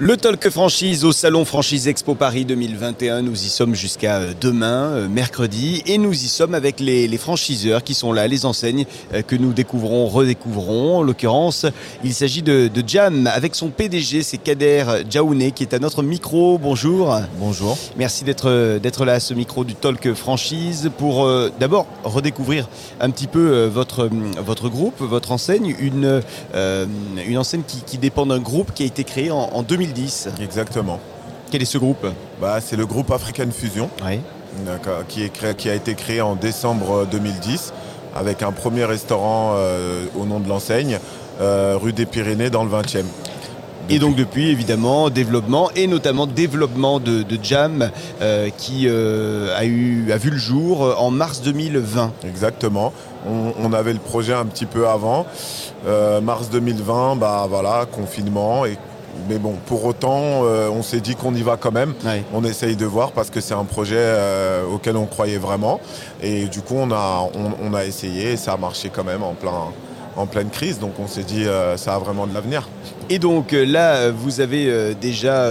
Le Talk Franchise au Salon Franchise Expo Paris 2021. Nous y sommes jusqu'à euh, demain, euh, mercredi, et nous y sommes avec les, les franchiseurs qui sont là, les enseignes euh, que nous découvrons, redécouvrons. En l'occurrence, il s'agit de, de Jam avec son PDG, c'est Kader Djaouné qui est à notre micro. Bonjour. Bonjour. Merci d'être d'être là à ce micro du Talk Franchise pour euh, d'abord redécouvrir un petit peu euh, votre votre groupe, votre enseigne, une euh, une enseigne qui, qui dépend d'un groupe qui a été créé en, en 2010. Exactement. Quel est ce groupe? Bah, c'est le groupe African Fusion Oui. d'accord, qui, est créé- qui a été créé en décembre 2010 avec un premier restaurant euh, au nom de l'enseigne, euh, rue des Pyrénées dans le 20e. Et donc depuis, évidemment, développement et notamment développement de, de Jam euh, qui euh, a, eu, a vu le jour euh, en mars 2020. Exactement. On, on avait le projet un petit peu avant. Euh, mars 2020, bah voilà, confinement. Et, mais bon, pour autant, euh, on s'est dit qu'on y va quand même. Ouais. On essaye de voir parce que c'est un projet euh, auquel on croyait vraiment. Et du coup, on a, on, on a essayé et ça a marché quand même en, plein, en pleine crise. Donc on s'est dit, euh, ça a vraiment de l'avenir. Et donc là, vous avez déjà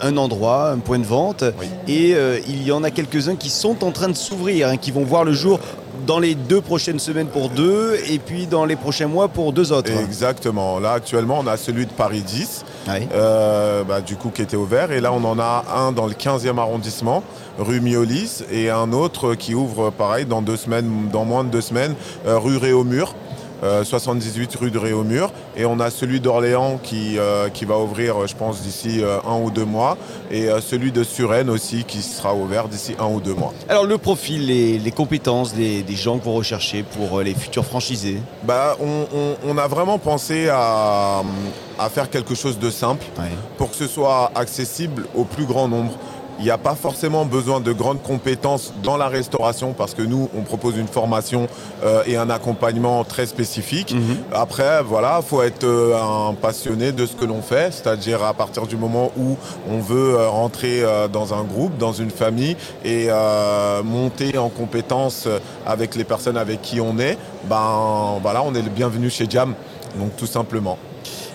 un endroit, un point de vente, Oui. et il y en a quelques-uns qui sont en train de s'ouvrir, hein, qui vont voir le jour dans les deux prochaines semaines pour deux, et puis dans les prochains mois pour deux autres. Exactement. Là, actuellement, on a celui de Paris 10. Ouais. euh, bah, du coup qui était ouvert et là on en a un dans le 15e arrondissement rue Miolis et un autre qui ouvre pareil dans deux semaines dans moins de deux semaines euh, rue Réaumur euh, 78 rue de Réaumur et on a celui d'Orléans qui, euh, qui va ouvrir euh, je pense d'ici euh, un ou deux mois et euh, celui de Suresnes aussi qui sera ouvert d'ici un ou deux mois. Alors le profil, les, les compétences des, des gens que vous recherchez pour euh, les futurs franchisés? Bah, on, on- on a vraiment pensé à, à faire quelque chose de simple Ouais. pour que ce soit accessible au plus grand nombre. Il n'y a pas forcément besoin de grandes compétences dans la restauration parce que nous, on propose une formation euh, et un accompagnement très spécifique. Mhm. Après, voilà, faut être euh, un passionné de ce que l'on fait, c'est-à-dire à partir du moment où on veut euh, rentrer euh, dans un groupe, dans une famille et euh, monter en compétences avec les personnes avec qui on est, ben voilà, on est le bienvenu chez Jam. Donc tout simplement.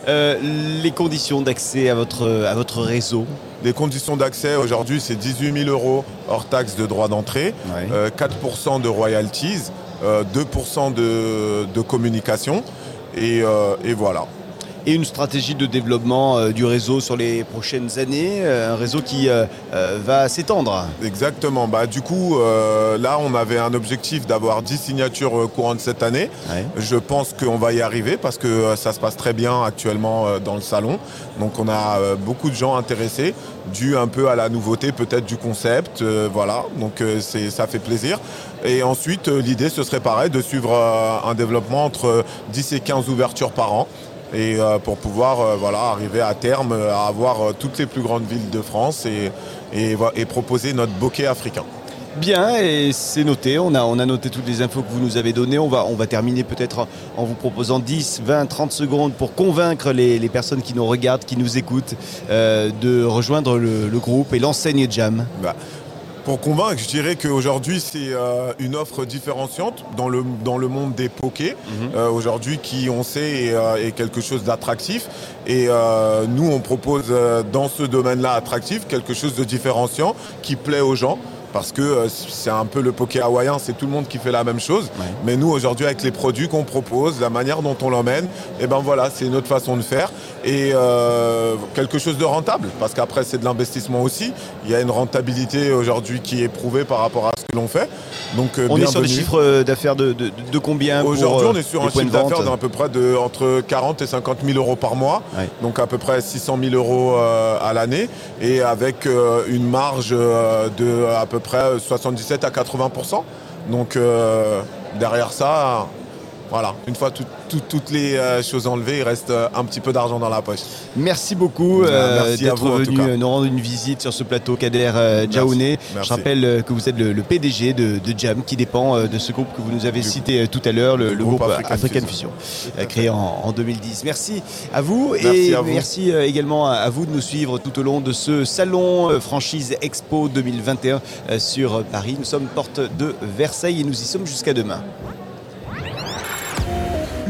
Euh, les conditions d'accès à votre, à votre réseau Les conditions d'accès aujourd'hui, c'est 18 000 euros hors taxe de droit d'entrée, Ouais. euh, 4% de royalties, euh, 2% de, de communication. Et, euh, et voilà. Et une stratégie de développement euh, du réseau sur les prochaines années, euh, un réseau qui euh, va s'étendre. Exactement. Bah, du coup, là, on avait un objectif d'avoir 10 signatures courantes cette année. Ouais. Je pense qu'on va y arriver parce que ça se passe très bien actuellement dans le salon. Donc on a beaucoup de gens intéressés, dû un peu à la nouveauté peut-être du concept. voilà, donc ça fait plaisir. Et ensuite, l'idée, ce serait pareil, de suivre un développement entre 10 et 15 ouvertures par an. Et euh, pour pouvoir euh, voilà, arriver à terme euh, à avoir toutes les plus grandes villes de France et, et, vo- et proposer notre bokeh africain. Bien, et c'est noté. On a, on a noté toutes les infos que vous nous avez données. On va, on va terminer peut-être en vous proposant 10, 20, 30 secondes pour convaincre les, les personnes qui nous regardent, qui nous écoutent, euh, de rejoindre le, le groupe et l'enseigne Jam. Bah, pour convaincre, je dirais qu'aujourd'hui, c'est euh, une offre différenciante dans le, dans le monde des pokés. Euh, aujourd'hui, qui, on sait, est, euh, est quelque chose d'attractif. Et euh, nous, on propose euh, dans ce domaine-là attractif quelque chose de différenciant qui plaît aux gens. Parce que euh, c'est un peu le poké hawaïen, c'est tout le monde qui fait la même chose. Ouais. Mais nous, aujourd'hui, avec les produits qu'on propose, la manière dont on l'emmène, et ben voilà, c'est notre façon de faire. Et euh, quelque chose de rentable, parce qu'après, c'est de l'investissement aussi. Il y a une rentabilité aujourd'hui qui est prouvée par rapport à ce que l'on fait. Donc, euh, On est sur des chiffres d'affaires de, de, de combien Aujourd'hui, on est sur un chiffre d'affaires d'à peu près de entre 40 et 50 000 euros par mois, Ouais. donc à peu près 600 000 euros à l'année, et avec une marge de à peu près 77 à 80% Donc euh, derrière ça, voilà, une fois tout- tout- toutes les euh, choses enlevées, il reste euh, un petit peu d'argent dans la poche. Merci beaucoup Euh, d'être venu euh, nous rendre une visite sur ce plateau Kader euh. Je rappelle que vous êtes le, le PDG de, de Jam qui dépend de ce groupe que vous nous avez Du- cité tout à l'heure, le, groupe groupe African African Fusion. Fusion, créé en, en 2010. Merci à vous Merci et à vous. merci également à, à vous de nous suivre tout au long de ce salon franchise Expo 2021 euh, sur Paris. Nous sommes porte de Versailles et nous y sommes jusqu'à demain.